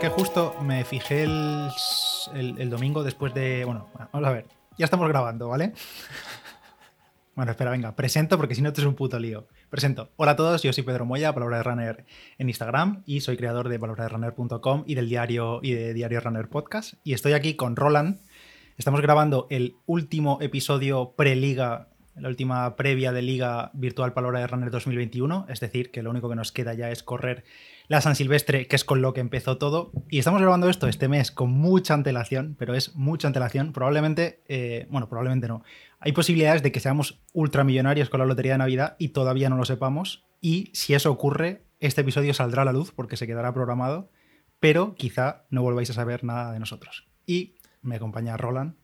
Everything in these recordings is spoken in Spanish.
que justo me fijé el, el, domingo después de. Bueno, vamos a ver. Ya estamos grabando, ¿vale? Bueno, espera, venga, presento porque si no, esto es un puto lío. Presento. Hola a todos, yo soy Pedro Moya, Palabra de Runner en Instagram y soy creador de palabraderunner.com y del diario y de Diario Runner Podcast. Y estoy aquí con Roland. Estamos grabando el último episodio pre-liga la última previa de Liga Virtual Palabra de Runner 2021, es decir, que lo único que nos queda ya es correr la San Silvestre, que es con lo que empezó todo. Y estamos grabando esto este mes con mucha antelación, pero es mucha antelación. Probablemente, eh, bueno, probablemente no. Hay posibilidades de que seamos ultramillonarios con la Lotería de Navidad y todavía no lo sepamos. Y si eso ocurre, este episodio saldrá a la luz porque se quedará programado, pero quizá no volváis a saber nada de nosotros. Y me acompaña Roland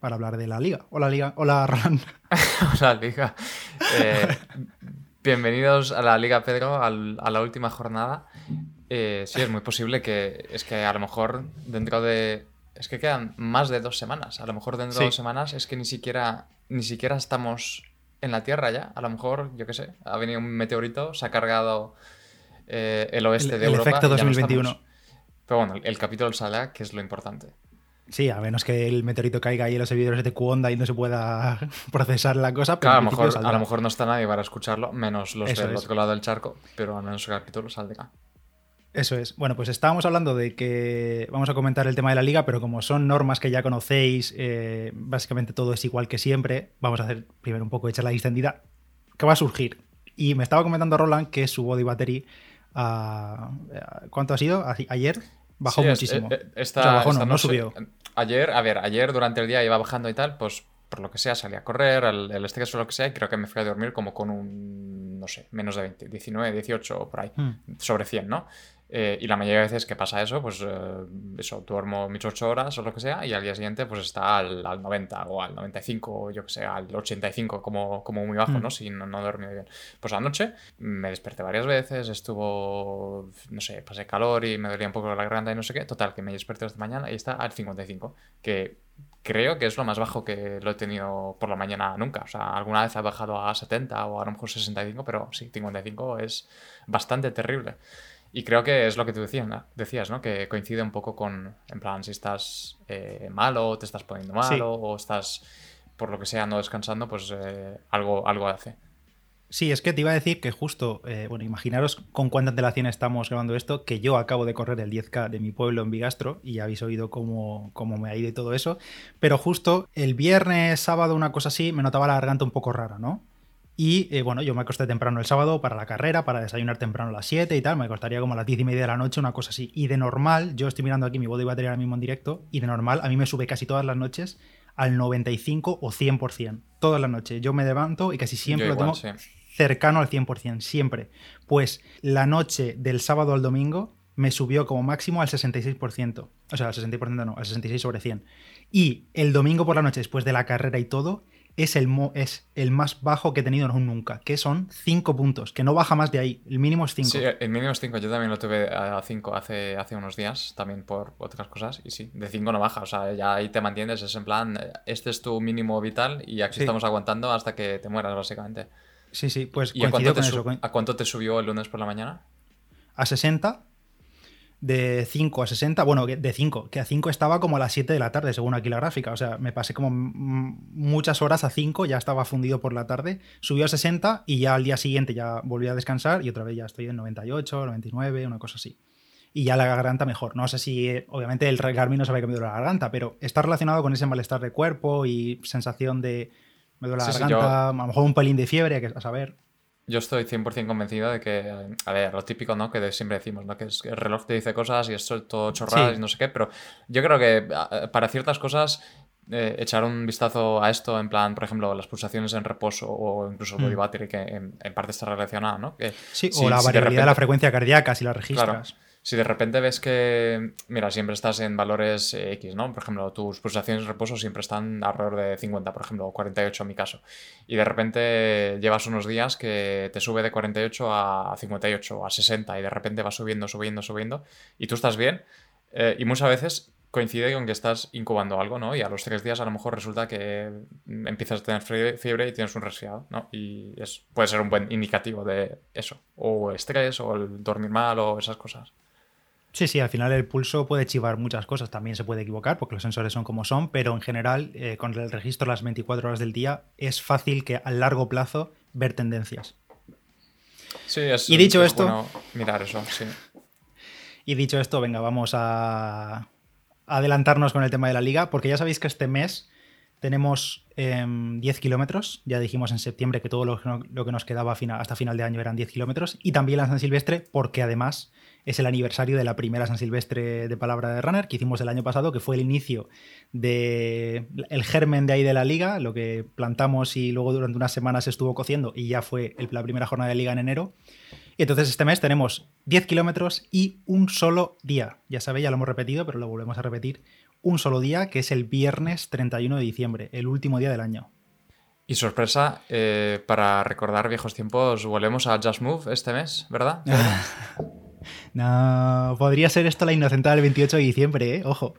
para hablar de la liga. Hola, Liga. Hola, Roland. Hola, Liga. Eh, bienvenidos a la Liga, Pedro, a la última jornada. Eh, sí, es muy posible que es que a lo mejor dentro de. Es que quedan más de dos semanas. A lo mejor dentro de dos semanas es que ni siquiera, ni siquiera estamos en la Tierra ya. A lo mejor, yo qué sé, ha venido un meteorito, se ha cargado eh, el oeste de Europa. El efecto 2021. Pero bueno, el capítulo sale, que es lo importante. Sí, a menos que el meteorito caiga en los servidores de Q-Onda y no se pueda procesar la cosa. Pero a, lo mejor, a lo mejor no está nadie para escucharlo, menos los del otro lado del charco, pero al menos el capítulo saldrá. Eso es. Bueno, pues estábamos hablando de que vamos a comentar el tema de la liga, pero como son normas que ya conocéis, eh, básicamente todo es igual que siempre, vamos a hacer primero un poco de charla distendida. ¿Qué va a surgir? Y me estaba comentando Roland que su body battery, uh, ¿cuánto ha sido? ¿Ayer? Bajó muchísimo. Eh, bajó, no, no, subió. Ayer, a ver, ayer durante el día iba bajando y tal, pues por lo que sea salí a correr, el, el estrés o lo que sea, y creo que me fui a dormir como con un, no sé, menos de 20, 19, 18 por ahí, hmm. sobre 100, ¿no? Eh, y la mayoría de veces que pasa eso, pues eh, eso, duermo mis 8 horas o lo que sea, y al día siguiente pues está al, 90 o al 95 o yo que sé, al 85 como, como muy bajo, hmm. ¿no? Si no, no he dormido bien. Pues anoche me desperté varias veces, estuvo, no sé, pasé calor y me dolía un poco la garganta y no sé qué. Total, que me desperté esta mañana y está al 55, que creo que es lo más bajo que lo he tenido por la mañana nunca. O sea, alguna vez ha bajado a 70 o a lo mejor 65, pero sí, 55 es bastante terrible. Y creo que es lo que tú decías, ¿no? decías, ¿no? Que coincide un poco con, en plan, si estás eh, malo, te estás poniendo malo, o estás, por lo que sea, no descansando, pues eh, algo, algo hace. Sí, es que te iba a decir que justo, eh, bueno, imaginaros con cuánta antelación estamos grabando esto, que yo acabo de correr el 10K de mi pueblo en Bigastro y ya habéis oído cómo, cómo me ha ido y todo eso, pero justo el viernes, sábado, una cosa así, me notaba la garganta un poco rara, ¿no? Y eh, bueno, yo me acosté temprano el sábado para la carrera, para desayunar temprano a las 7 y tal. Me acostaría como a las 10 y media de la noche, una cosa así. Y de normal, yo estoy mirando aquí mi body batería ahora mismo en directo, y de normal a mí me sube casi todas las noches al 95 o 100%. Todas las noches. Yo me levanto y casi siempre lo tengo cercano al 100%, siempre. Pues la noche del sábado al domingo me subió como máximo al 66%. O sea, al 60% no, al 66 sobre 100. Y el domingo por la noche, después de la carrera y todo, es el, es el más bajo que he tenido nunca, que son 5 puntos, que no baja más de ahí. El mínimo es 5. Sí, el mínimo es 5. Yo también lo tuve a 5 hace, hace unos días, también por otras cosas. Y sí, de 5 no baja. O sea, ya ahí te mantienes. Es en plan, este es tu mínimo vital y aquí estamos aguantando hasta que te mueras, básicamente. Sí, sí, pues ¿Y a cuánto, te ¿a cuánto te subió el lunes por la mañana? A 60 de 5 a 60, bueno, de 5, que a 5 estaba como a las 7 de la tarde, según aquí la gráfica. O sea, me pasé como muchas horas a 5, ya estaba fundido por la tarde, subió a 60 y ya al día siguiente ya volví a descansar y otra vez ya estoy en 98, 99, una cosa así. Y ya la garganta mejor. No sé si, obviamente, el Garmin no se había cambiado la garganta, pero está relacionado con ese malestar de cuerpo y sensación de. Me duele la garganta, a lo mejor un pelín de fiebre, a saber. Yo estoy 100% convencido de que, a ver, lo típico, ¿no? Que siempre decimos, ¿no? Que el reloj te dice cosas y esto todo chorradas y no sé qué, pero yo creo que para ciertas cosas eh, echar un vistazo a esto, en plan, por ejemplo, las pulsaciones en reposo o incluso el body mm. battery, que en, parte está relacionado, ¿no? Que, sí, o la variabilidad de, la frecuencia cardíaca, si la registras. Si de repente ves que, mira, siempre estás en valores eh, X, ¿no? Por ejemplo, tus pulsaciones de reposo siempre están alrededor de 50, por ejemplo, o 48 en mi caso. Y de repente llevas unos días que te sube de 48 a 58 o a 60 y de repente va subiendo, subiendo, subiendo y tú estás bien. Eh, y muchas veces coincide con que estás incubando algo, ¿no? Y a los tres días a lo mejor resulta que empiezas a tener fiebre y tienes un resfriado, ¿no? Y es, puede ser un buen indicativo de eso. O estrés, o el dormir mal, o esas cosas. Sí, sí, al final el pulso puede chivar muchas cosas, también se puede equivocar porque los sensores son como son, pero en general eh, con el registro las 24 horas del día es fácil que a largo plazo ver tendencias. Sí, es, y dicho esto, mirar eso, sí. Y dicho esto, venga, vamos a adelantarnos con el tema de la liga, porque ya sabéis que este mes tenemos 10 em, kilómetros, ya dijimos en septiembre que todo lo, que nos quedaba hasta final de año eran 10 kilómetros, y también la San Silvestre, porque además es el aniversario de la primera San Silvestre de Palabra de Runner que hicimos el año pasado, que fue el inicio del el germen de ahí de la liga, lo que plantamos y luego durante unas semanas estuvo cociendo y ya fue la primera jornada de liga en enero. Y entonces este mes tenemos 10 kilómetros y un solo día. Ya sabéis, ya lo hemos repetido, pero lo volvemos a repetir un solo día, que es el viernes 31 de diciembre, el último día del año. Y sorpresa, eh, para recordar viejos tiempos, volvemos a Just Move este mes, ¿verdad? no, podría ser esto la inocentada del 28 de diciembre, ¿eh? Ojo.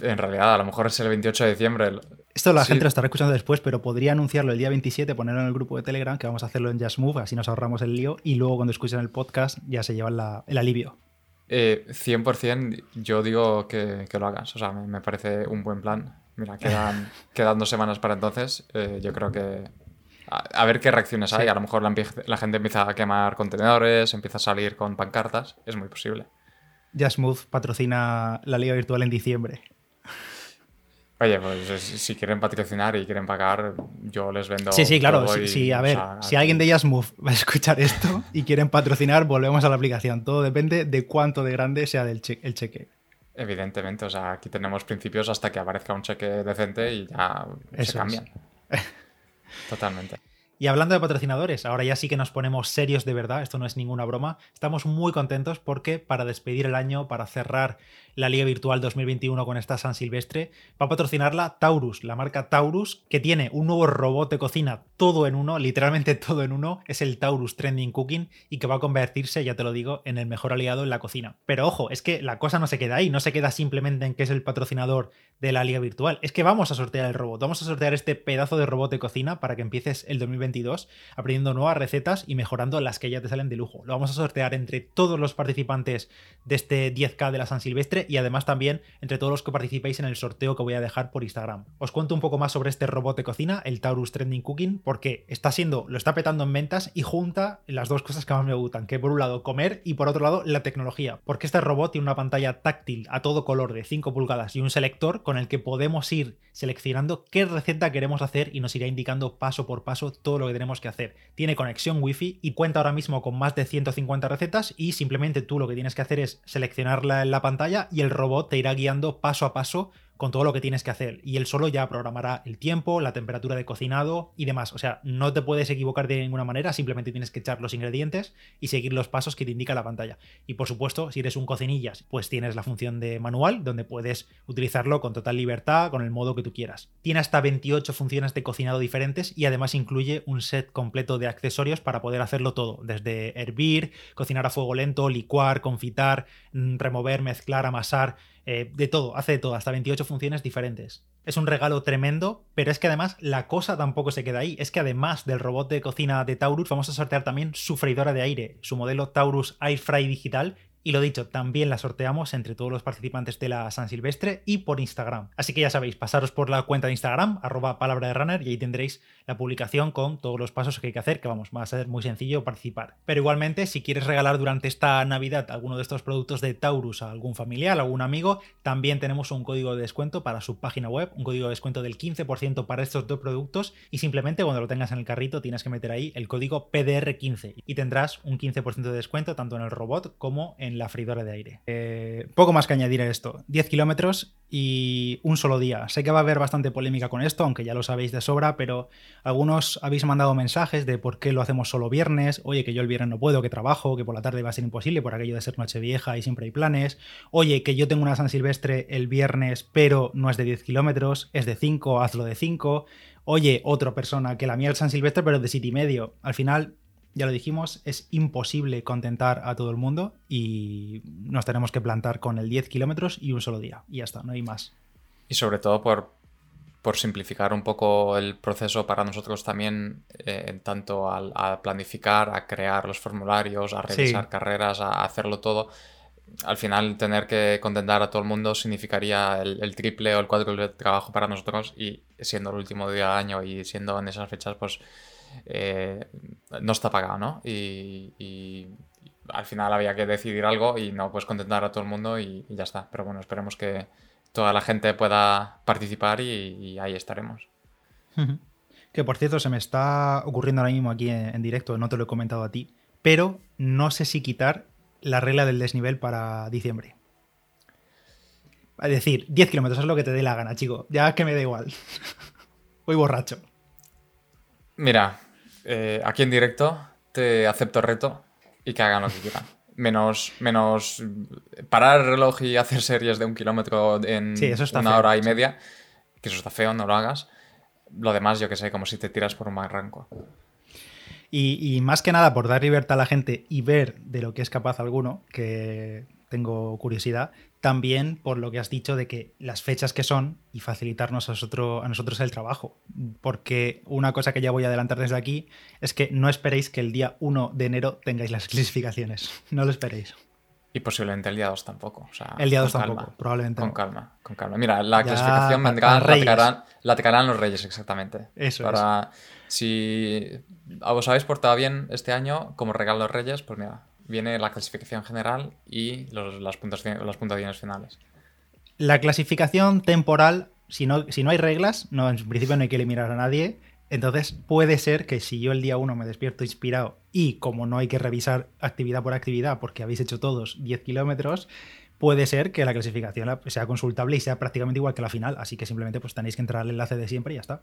En realidad, a lo mejor es el 28 de diciembre. Esto la gente lo estará escuchando después, pero podría anunciarlo el día 27, ponerlo en el grupo de Telegram, que vamos a hacerlo en Just Move, así nos ahorramos el lío, y luego cuando escuchen el podcast ya se llevan el alivio. 100% eh, yo digo que, lo hagas. O sea, me, parece un buen plan. Mira, quedan, quedan dos semanas para entonces. Eh, yo creo que. A, ver qué reacciones hay. A lo mejor la, gente empieza a quemar contenedores, empieza a salir con pancartas. Es muy posible. Just patrocina la liga virtual en diciembre. Oye, pues si quieren patrocinar y quieren pagar, yo les vendo. Sí, sí, claro. sí, a ver, si alguien de Move va a escuchar esto y quieren patrocinar, volvemos a la aplicación. Todo depende de cuánto de grande sea del el cheque. Evidentemente, o sea, aquí tenemos principios hasta que aparezca un cheque decente y ya se cambian. Totalmente. Y hablando de patrocinadores, ahora ya sí que nos ponemos serios de verdad, esto no es ninguna broma. Estamos muy contentos porque para despedir el año, para cerrar la Liga Virtual 2021 con esta San Silvestre, va a patrocinarla Taurus, la marca Taurus, que tiene un nuevo robot de cocina todo en uno, literalmente todo en uno, es el Taurus Trending Cooking y que va a convertirse, ya te lo digo, en el mejor aliado en la cocina. Pero ojo, es que la cosa no se queda ahí, no se queda simplemente en que es el patrocinador de la Liga Virtual, es que vamos a sortear el robot, vamos a sortear este pedazo de robot de cocina para que empieces el 2022 aprendiendo nuevas recetas y mejorando las que ya te salen de lujo. Lo vamos a sortear entre todos los participantes de este 10K de la San Silvestre y además también entre todos los que participéis en el sorteo que voy a dejar por Instagram. Os cuento un poco más sobre este robot de cocina, el Taurus Trending Cooking, porque está siendo, lo está petando en ventas y junta las dos cosas que más me gustan, que por un lado comer y por otro lado la tecnología, porque este robot tiene una pantalla táctil a todo color de 5 pulgadas y un selector con el que podemos ir seleccionando qué receta queremos hacer y nos irá indicando paso por paso todo lo que tenemos que hacer. Tiene conexión wifi y cuenta ahora mismo con más de 150 recetas y simplemente tú lo que tienes que hacer es seleccionarla en la pantalla y el robot te irá guiando paso a paso con todo lo que tienes que hacer. Y él solo ya programará el tiempo, la temperatura de cocinado y demás. O sea, no te puedes equivocar de ninguna manera, simplemente tienes que echar los ingredientes y seguir los pasos que te indica la pantalla. Y por supuesto, si eres un cocinillas, pues tienes la función de manual, donde puedes utilizarlo con total libertad, con el modo que tú quieras. Tiene hasta 28 funciones de cocinado diferentes y además incluye un set completo de accesorios para poder hacerlo todo, desde hervir, cocinar a fuego lento, licuar, confitar, mm, remover, mezclar, amasar eh, de todo, hace de todo, hasta 28 funciones diferentes. Es un regalo tremendo, pero es que además la cosa tampoco se queda ahí. Es que además del robot de cocina de Taurus, vamos a sortear también su freidora de aire, su modelo Taurus Airfry Digital, y lo dicho, también la sorteamos entre todos los participantes de la San Silvestre y por Instagram. Así que ya sabéis, pasaros por la cuenta de Instagram, arroba palabra de runner, y ahí tendréis la publicación con todos los pasos que hay que hacer, que vamos, va a ser muy sencillo participar. Pero igualmente, si quieres regalar durante esta Navidad alguno de estos productos de Taurus a algún familiar, algún amigo, también tenemos un código de descuento para su página web, un código de descuento del 15% para estos dos productos, y simplemente cuando lo tengas en el carrito tienes que meter ahí el código PDR15 y tendrás un 15% de descuento tanto en el robot como en la freidora de aire. Eh, poco más que añadir a esto. 10 kilómetros y un solo día. Sé que va a haber bastante polémica con esto, aunque ya lo sabéis de sobra, pero algunos habéis mandado mensajes de por qué lo hacemos solo viernes, oye, que yo el viernes no puedo, que trabajo, que por la tarde va a ser imposible por aquello de ser noche vieja y siempre hay planes, oye, que yo tengo una San Silvestre el viernes, pero no es de 10 kilómetros, es de 5, hazlo de 5, oye, otra persona, que la mía es San Silvestre, pero de 7 y medio. Al final, ya lo dijimos, es imposible contentar a todo el mundo y nos tenemos que plantar con el 10 kilómetros y un solo día. Y ya está, no hay más. Y sobre todo por, por simplificar un poco el proceso para nosotros también, eh, en tanto a planificar, a crear los formularios, a revisar carreras, a hacerlo todo. al final tener que contentar a todo el mundo significaría el, triple o el cuádruple de trabajo para nosotros y siendo el último día del año y siendo en esas fechas, pues eh, no está pagado, ¿no? Y, al final había que decidir algo y no pues contentar a todo el mundo y, ya está. Pero bueno, esperemos que toda la gente pueda participar y, ahí estaremos. Que por cierto, se me está ocurriendo ahora mismo aquí en directo, no te lo he comentado a ti, pero no sé si quitar la regla del desnivel para diciembre. Es decir, 10 kilómetros es lo que te dé la gana, chico. Ya que me da igual. Voy borracho. Mira, eh, aquí en directo te acepto el reto y que hagan lo que quieran. Menos, menos parar el reloj y hacer series de un kilómetro en una hora y media, que eso está feo, no lo hagas. Lo demás, yo que sé, como si te tiras por un barranco. Y, más que nada por dar libertad a la gente y ver de lo que es capaz alguno, que tengo curiosidad, también por lo que has dicho de que las fechas que son y facilitarnos a nosotros, a nosotros el trabajo. Porque una cosa que ya voy a adelantar desde aquí es que no esperéis que el día 1 de enero tengáis las clasificaciones. No lo esperéis. Y posiblemente el día 2 tampoco. el día 2 tampoco, probablemente. Con calma, con calma. Mira, la clasificación vendrá, la traerán, los Reyes, exactamente. Eso Para, Si os habéis portado bien este año como regalo los Reyes, pues mira, viene la clasificación general y los, las, las puntuaciones finales. La clasificación temporal, si no, si no hay reglas, no, en principio no hay que eliminar a nadie. Entonces puede ser que si yo el día 1 me despierto inspirado y como no hay que revisar actividad por actividad porque habéis hecho todos 10 kilómetros, puede ser que la clasificación sea consultable y sea prácticamente igual que la final. Así que simplemente pues tenéis que entrar al enlace de siempre y ya está.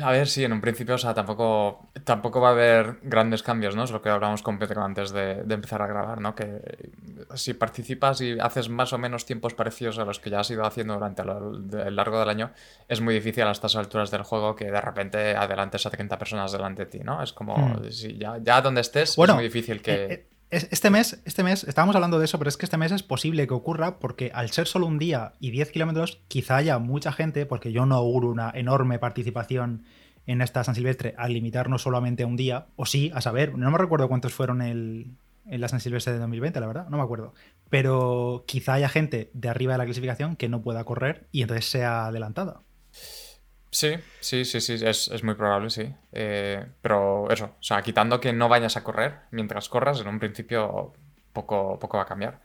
A ver, sí, en un principio, o sea, tampoco, tampoco va a haber grandes cambios, ¿no? Es lo que hablamos con Pedro antes de, empezar a grabar, ¿no? Que si participas y haces más o menos tiempos parecidos a los que ya has ido haciendo durante el largo del año, es muy difícil a estas alturas del juego que de repente adelantes a 30 personas delante de ti, ¿no? Es como, hmm. si ya, ya donde estés, es muy difícil que... Eh, eh, este mes, este mes, estábamos hablando de eso, pero es que este mes es posible que ocurra porque al ser solo un día y 10 kilómetros, quizá haya mucha gente, porque yo no auguro una enorme participación en esta San Silvestre al limitarnos solamente a un día, o sí, a saber, no me recuerdo cuántos fueron el, en la San Silvestre de 2020, la verdad, no me acuerdo. Pero quizá haya gente de arriba de la clasificación que no pueda correr y entonces sea adelantada. Sí, sí, sí, sí, es, muy probable, sí. Eh, pero eso, o sea, quitando que no vayas a correr mientras corras, en un principio poco, poco va a cambiar.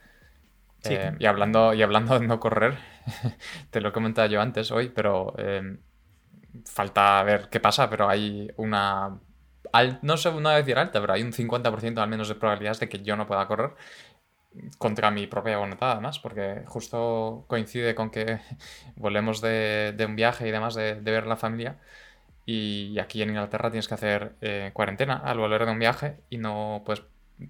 Eh, y, hablando, y hablando de no correr, te lo he comentado yo antes hoy, pero eh, falta ver qué pasa, pero hay una... no sé una decir alta, pero hay un 50% al menos de probabilidades de que yo no pueda correr contra mi propia voluntad, además, porque justo coincide con que volvemos de, un viaje y demás, de, ver a la familia. Y aquí en Inglaterra tienes que hacer eh, cuarentena al volver de un viaje y no puedes,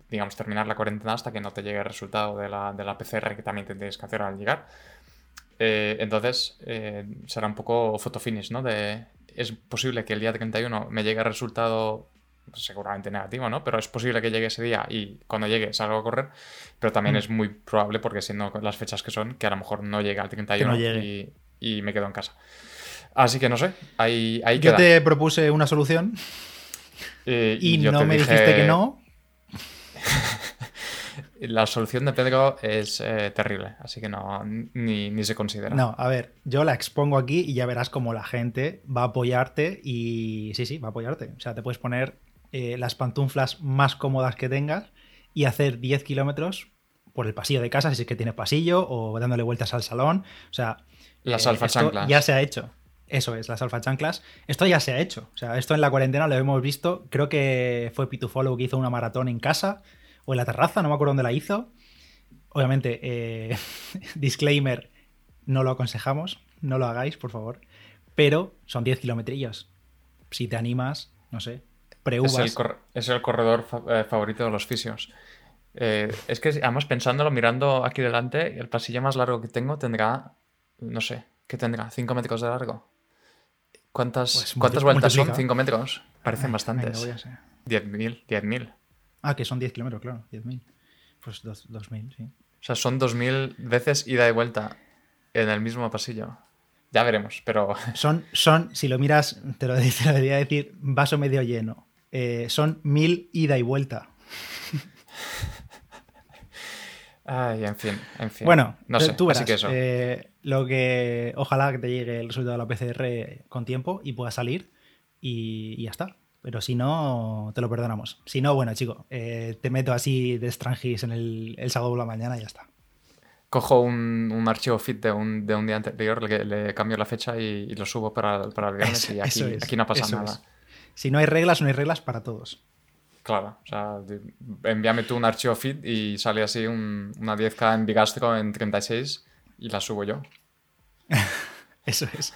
digamos, terminar la cuarentena hasta que no te llegue el resultado de la, de la PCR que también tienes que hacer al llegar. Eh, entonces eh, será un poco fotofinish, ¿no? De, es posible que el día 31 me llegue el resultado seguramente negativo, ¿no? Pero es posible que llegue ese día y cuando llegue salga a correr, pero también mm. es muy probable, porque siendo las fechas que son, que a lo mejor no llegue al 31 y, me quedo en casa. Así que no sé, ahí, ahí Yo te propuse una solución eh, y, no me dijiste que no. la solución de Pedro es eh, terrible, así que no, ni, se considera. No, a ver, yo la expongo aquí y ya verás cómo la gente va a apoyarte y sí, sí, va a apoyarte. O sea, te puedes poner eh, las pantuflas más cómodas que tengas y hacer 10 kilómetros por el pasillo de casa, si es que tienes pasillo, o dándole vueltas al salón. O sea, las alfa chanclas. Ya se ha hecho. Eso es, las alfa chanclas. Esto ya se ha hecho. O sea, esto en la cuarentena lo hemos visto. Creo que fue Pitufolo que hizo una maratón en casa o en la terraza, no me acuerdo dónde la hizo. Obviamente, eh, disclaimer, no lo aconsejamos, no lo hagáis, por favor. Pero son 10 kilometrillos. Si te animas, no sé, pre-uvas. Es, el corredor eh, favorito de los fisios. Eh, es que, además, pensándolo, mirando aquí delante, el pasillo más largo que tengo tendrá, no sé, ¿qué tendrá? ¿5 metros de largo? ¿Cuántas, pues ¿cuántas vueltas son? ¿5 metros? Parecen bastantes. 10.000, 10.000. Ah, que son 10 kilómetros, claro, 10.000. Pues 2.000, sí. O sea, son 2.000 veces ida y vuelta en el mismo pasillo. Ya veremos, pero... Son, son si lo miras, te lo, debería decir, vaso medio lleno. Eh, son 1.000 ida y vuelta. Ay, en fin, en fin. Bueno, no sé, tú verás, así que eso. eh, lo que ojalá que te llegue el resultado de la PCR con tiempo y pueda salir y, y ya está. Pero si no, te lo perdonamos. Si no, bueno, chico, eh, te meto así de Strangis en el, el sábado por la mañana y ya está. Cojo un, un archivo fit de un, de un día anterior, le, le cambio la fecha y, y lo subo para, para el viernes y aquí, eso es, aquí no pasa nada. es. Si no hay reglas, no hay reglas para todos. Claro, o sea, envíame tú un archivo fit y sale así un- una 10K en Bigastro en 36 y la subo yo. Eso es.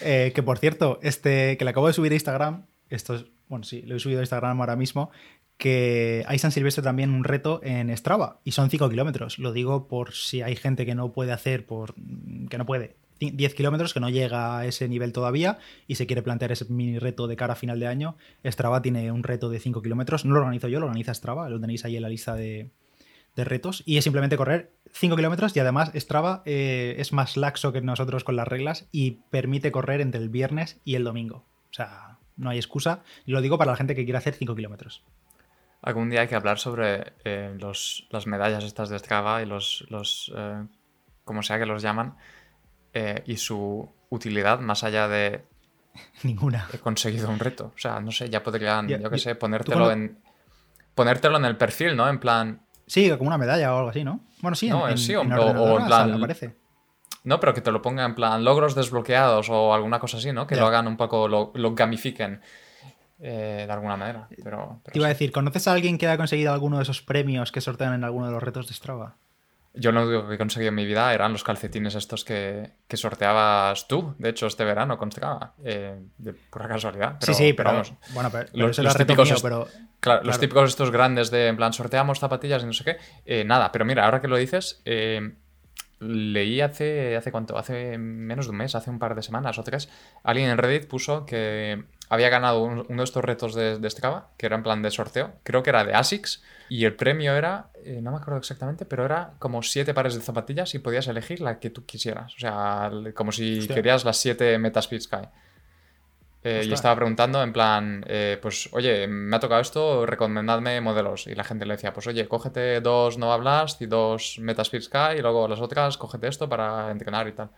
Eh, que por cierto, este que le acabo de subir a Instagram, esto es, bueno, sí, lo he subido a Instagram ahora mismo, que hay San Silvestre también un reto en Strava y son 5 kilómetros. Lo digo por si hay gente que no puede hacer, por que no puede, 10 kilómetros, que no llega a ese nivel todavía y se quiere plantear ese mini reto de cara a final de año. Strava tiene un reto de 5 kilómetros, no lo organizo yo, lo organiza Strava, lo tenéis ahí en la lista de, retos y es simplemente correr 5 kilómetros y además Strava eh, es más laxo que nosotros con las reglas y permite correr entre el viernes y el domingo. O sea, no hay excusa. Y lo digo para la gente que quiera hacer 5 kilómetros. Algún día hay que hablar sobre eh, las medallas estas de Strava y los, los eh, como sea que los llaman, eh, y su utilidad más allá de Ninguna. he conseguido un reto. O sea, no sé, ya podrían, Ya, yo qué sé, ponértelo cuando- en... Ponértelo en el perfil, ¿no? En plan... Sí, como una medalla o algo así, ¿no? Bueno, sí, No, en, sí, en, o- en o- en plan- aparece. No, pero que te lo ponga en plan logros desbloqueados o alguna cosa así, ¿no? Que lo hagan un poco, lo, lo gamifiquen eh, de alguna manera. Pero, pero Te iba a decir, ¿conoces a alguien que haya conseguido alguno de esos premios que sortean en alguno de los retos de Strava? Yo lo único que he conseguido en mi vida eran los calcetines estos que, que sorteabas tú, de hecho, este verano con Strava, eh, de pura casualidad. Pero, sí, sí, pero, vamos, bueno, pero, pero los- típicos mío, est- pero Claro, los Claro. típicos estos grandes de, en plan, sorteamos zapatillas y no sé qué. eh, nada, pero mira, ahora que lo dices, eh, leí hace, hace cuánto, hace menos de un mes, hace un par de semanas o tres, alguien en Reddit puso que había ganado un- uno de estos retos de, de Strava, que era en plan de sorteo, creo que era de ASICS, y el premio era, eh, no me acuerdo exactamente, pero era como siete pares de zapatillas y podías elegir la que tú quisieras. O sea, como si Hostia. querías las siete Metaspeed Sky. Eh, y estaba preguntando en plan, eh, pues oye, me ha tocado esto, recomendadme modelos. Y la gente le decía, pues oye, cógete dos Nova Blast y dos Metaspeed Sky y luego las otras, cógete esto para entrenar y tal.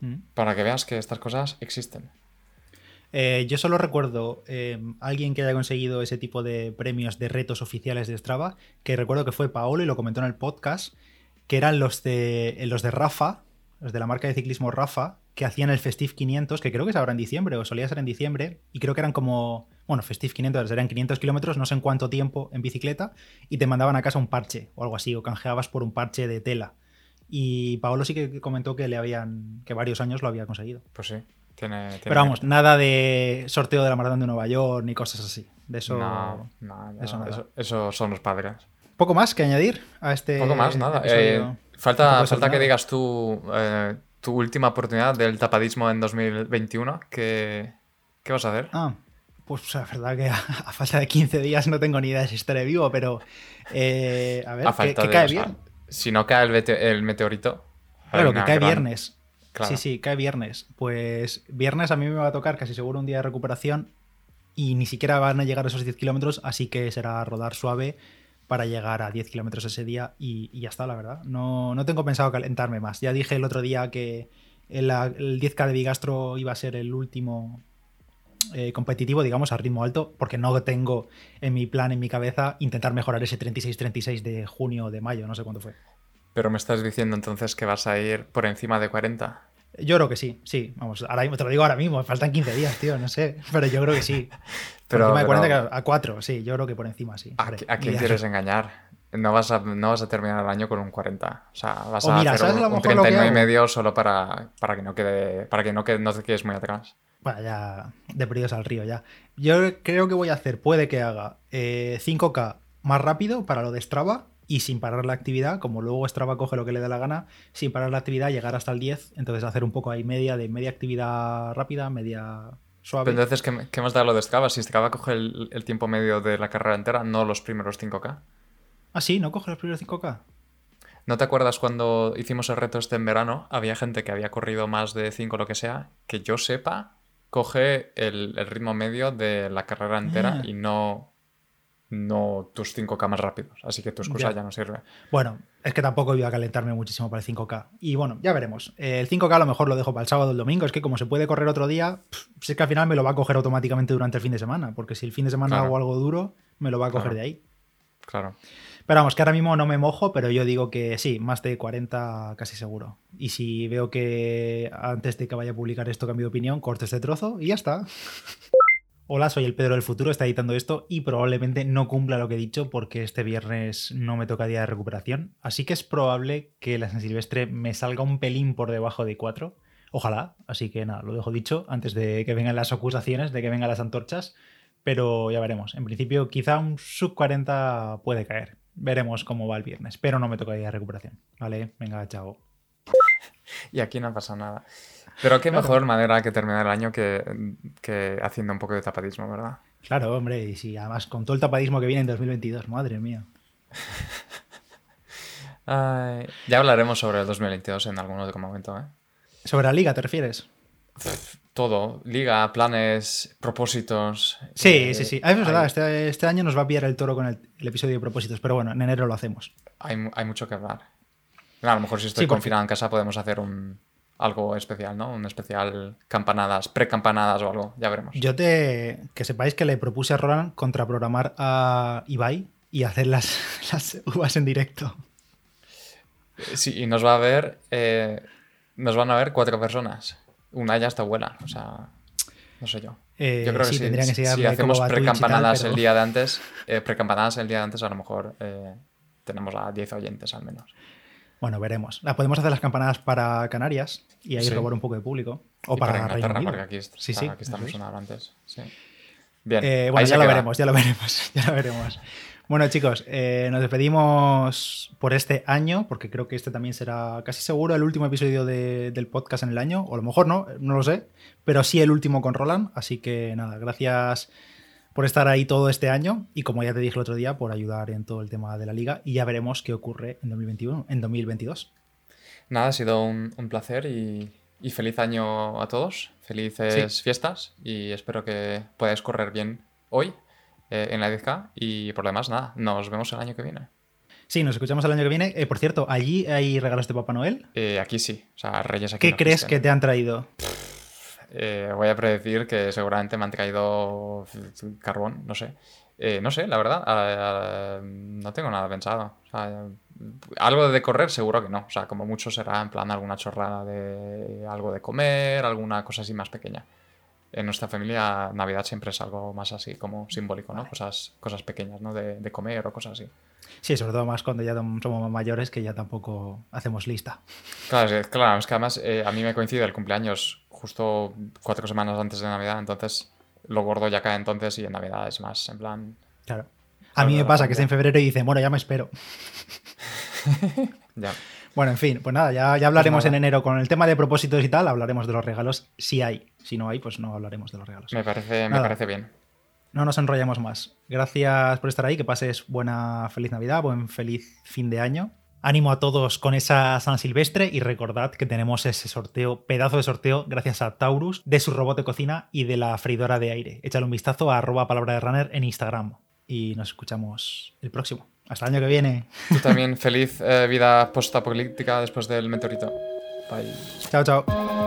Mm. Para que veas que estas cosas existen. Eh, yo solo recuerdo eh, alguien que haya conseguido ese tipo de premios de retos oficiales de Strava, que recuerdo que fue Paolo y lo comentó en el podcast, que eran los de, los de Rafa, los de la marca de ciclismo Rafa, que hacían el Festive 500, que creo que es ahora en diciembre, o solía ser en diciembre, y creo que eran como, bueno, Festive 500 eran 500 kilómetros, no sé en cuánto tiempo en bicicleta, y te mandaban a casa un parche o algo así, o canjeabas por un parche de tela. Y Paolo sí que comentó que le habían, que varios años lo había conseguido. Pues sí, tiene... tiene Pero vamos, nada de sorteo de la maratón de Nueva York ni cosas así. De eso. No, no, no, eso nada. eso, eso son los padres. Poco más que añadir a este. Poco más, nada. Eh, falta falta que digas tú eh, tu última oportunidad del tapadismo en 2021. ¿Qué, qué vas a hacer? Ah, pues la verdad que a, a falta de 15 días no tengo ni idea de si estaré vivo, pero. eh, a ver, a ¿qué, de, cae o sea, bien? si no cae el, mete- el meteorito. Claro, que cae gran- viernes. Sí, sí, cae viernes. Pues viernes a mí me va a tocar casi seguro un día de recuperación y ni siquiera van a llegar a esos 10 kilómetros, así que será rodar suave para llegar a 10 kilómetros ese día y, ya está, la verdad. No, no tengo pensado calentarme más. Ya dije el otro día que el, el 10K de Bigastro iba a ser el último eh, competitivo, digamos, a ritmo alto, porque no tengo en mi plan, en mi cabeza, intentar mejorar ese 36-36 de junio o de mayo, no sé cuánto fue. Pero me estás diciendo entonces que vas a ir por encima de 40. Yo creo que sí, sí. Vamos, ahora mismo, te lo digo ahora mismo, faltan 15 días, tío, no sé. Pero yo creo que sí. Pero, por encima de pero 40 claro, a 4, sí, yo creo que por encima, sí. ¿a, quién quieres engañar? No vas, a, no vas a terminar el año con un 40. O sea, vas O a mira, hacer ¿sabes un, un mejor lo que 39 y medio solo para, para que no quede. Para que no, quede, no te quedes muy atrás. Bueno, ya de perdidos al río ya. Yo creo que voy a hacer, puede que haga eh, 5K más rápido para lo de Strava y sin parar la actividad, como luego Strava coge lo que le dé la gana, sin parar la actividad, llegar hasta el 10, entonces hacer un poco ahí media de media actividad rápida, media suave. Pero entonces, ¿qué, qué más da lo de Strava? Si Strava coge el, el tiempo medio de la carrera entera, no los primeros 5K. Ah, sí, no coge los primeros 5K. ¿No te acuerdas cuando hicimos el reto este en verano? Había gente que había corrido más de 5 lo que sea, que yo sepa, coge el, el ritmo medio de la carrera entera Ah. y no, no tus 5K más rápidos. Así que tu excusa ya, no sirve. Bueno, es que tampoco iba a calentarme muchísimo para el 5K. Y bueno, ya veremos. El 5K a lo mejor lo dejo para el sábado o el domingo. Es que como se puede correr otro día, si es que al final me lo va a coger automáticamente durante el fin de semana. Porque si el fin de semana hago algo duro, me lo va a coger de ahí. Claro. Pero vamos, que ahora mismo no me mojo, pero yo digo que sí, más de 40 casi seguro. Y si veo que antes de que vaya a publicar esto cambio de opinión, corto este trozo y ya está. Hola, soy el Pedro del futuro, está editando esto y probablemente no cumpla lo que he dicho porque este viernes no me toca día de recuperación. Así que es probable que la San Silvestre me salga un pelín por debajo de 4. Ojalá, así que nada, lo dejo dicho antes de que vengan las acusaciones, de que vengan las antorchas, pero ya veremos. En principio, quizá un sub 40 puede caer. Veremos cómo va el viernes, pero no me toca día de recuperación. Vale, venga, chao. Y aquí no pasa nada. Pero qué mejor manera que terminar el año que, haciendo un poco de tapadismo, ¿verdad? Claro, hombre, y si además con todo el tapadismo que viene en 2022, madre mía. ya hablaremos sobre el 2022 en algún otro momento, ¿eh? ¿Sobre la liga te refieres? Todo, liga, planes, propósitos. Sí, eh, sí, sí. Ah, es verdad, este, este, año nos va a pillar el toro con el, episodio de propósitos, pero bueno, en enero lo hacemos. Hay, mucho que hablar. A lo mejor si estoy confinado en casa podemos hacer un, algo especial, ¿no? Un especial campanadas, pre-campanadas o algo, ya veremos. Yo te. Que sepáis que le propuse a Roland contraprogramar a Ibai y hacer las, las uvas en directo. Sí, y nos va a ver. Eh, nos van a ver cuatro personas. Una ya está buena, o sea. No sé yo. Eh, yo creo que sí, que si hacemos pre-campanadas el día de antes, eh, pre-campanadas el día de antes, a lo mejor tenemos a 10 oyentes al menos. Bueno, veremos. La podemos hacer las campanadas para Canarias y ahí robar un poco de público. O para, para Inglaterra, porque aquí, sí, sí, aquí estamos una antes. Bien. Eh, bueno, ya lo veremos, ya lo veremos, ya lo veremos. Bueno, chicos, eh, nos despedimos por este año, porque creo que este también será casi seguro el último episodio del podcast en el año, o a lo mejor no, no lo sé, pero sí el último con Roland. Así que nada, gracias por estar ahí todo este año y como ya te dije el otro día, por ayudar en todo el tema de la liga y ya veremos qué ocurre en 2021, en 2022. Nada, ha sido un, placer y, feliz año a todos, felices fiestas y espero que podáis correr bien hoy eh, en la 10K y por lo demás, nada, nos vemos el año que viene. Sí, nos escuchamos el año que viene. Eh, por cierto, ¿allí hay regalos de Papá Noel? Eh, aquí sí, o sea, Reyes aquí. ¿Qué crees que te han traído? Eh, voy a predecir que seguramente me han traído carbón, no sé. Eh, no sé, la verdad, no tengo nada pensado. algo de correr seguro que no. O sea, como mucho será en plan alguna chorrada de algo de comer, alguna cosa así más pequeña. En nuestra familia Navidad siempre es algo más así como simbólico, ¿no? Cosas, cosas pequeñas, ¿no? De, de comer o cosas así. Sí, sobre todo más cuando ya somos mayores que ya tampoco hacemos lista. Claro, es, claro, es que además eh, a mí me coincide el cumpleaños justo cuatro semanas antes de Navidad, entonces lo gordo ya cae entonces y en Navidad es más en plan... Claro. A mí me pasa que es en febrero y dice, bueno, ya me espero. ya. Bueno, en fin, pues nada, ya, ya hablaremos pues en enero con el tema de propósitos y tal, hablaremos de los regalos si hay. Si no hay, pues no hablaremos de los regalos. Me parece, me parece bien. No nos enrollamos más. Gracias por estar ahí, que pases buena feliz Navidad, buen feliz fin de año Ánimo a todos con esa San Silvestre y recordad que tenemos ese sorteo, pedazo de sorteo, gracias a Taurus, de su robot de cocina y de la freidora de aire. Échale un vistazo a arroba palabra de runner en Instagram y nos escuchamos el próximo. Hasta el año que viene. Tú también, feliz eh, vida post-apocalíptica después del meteorito. Bye. Chao, chao.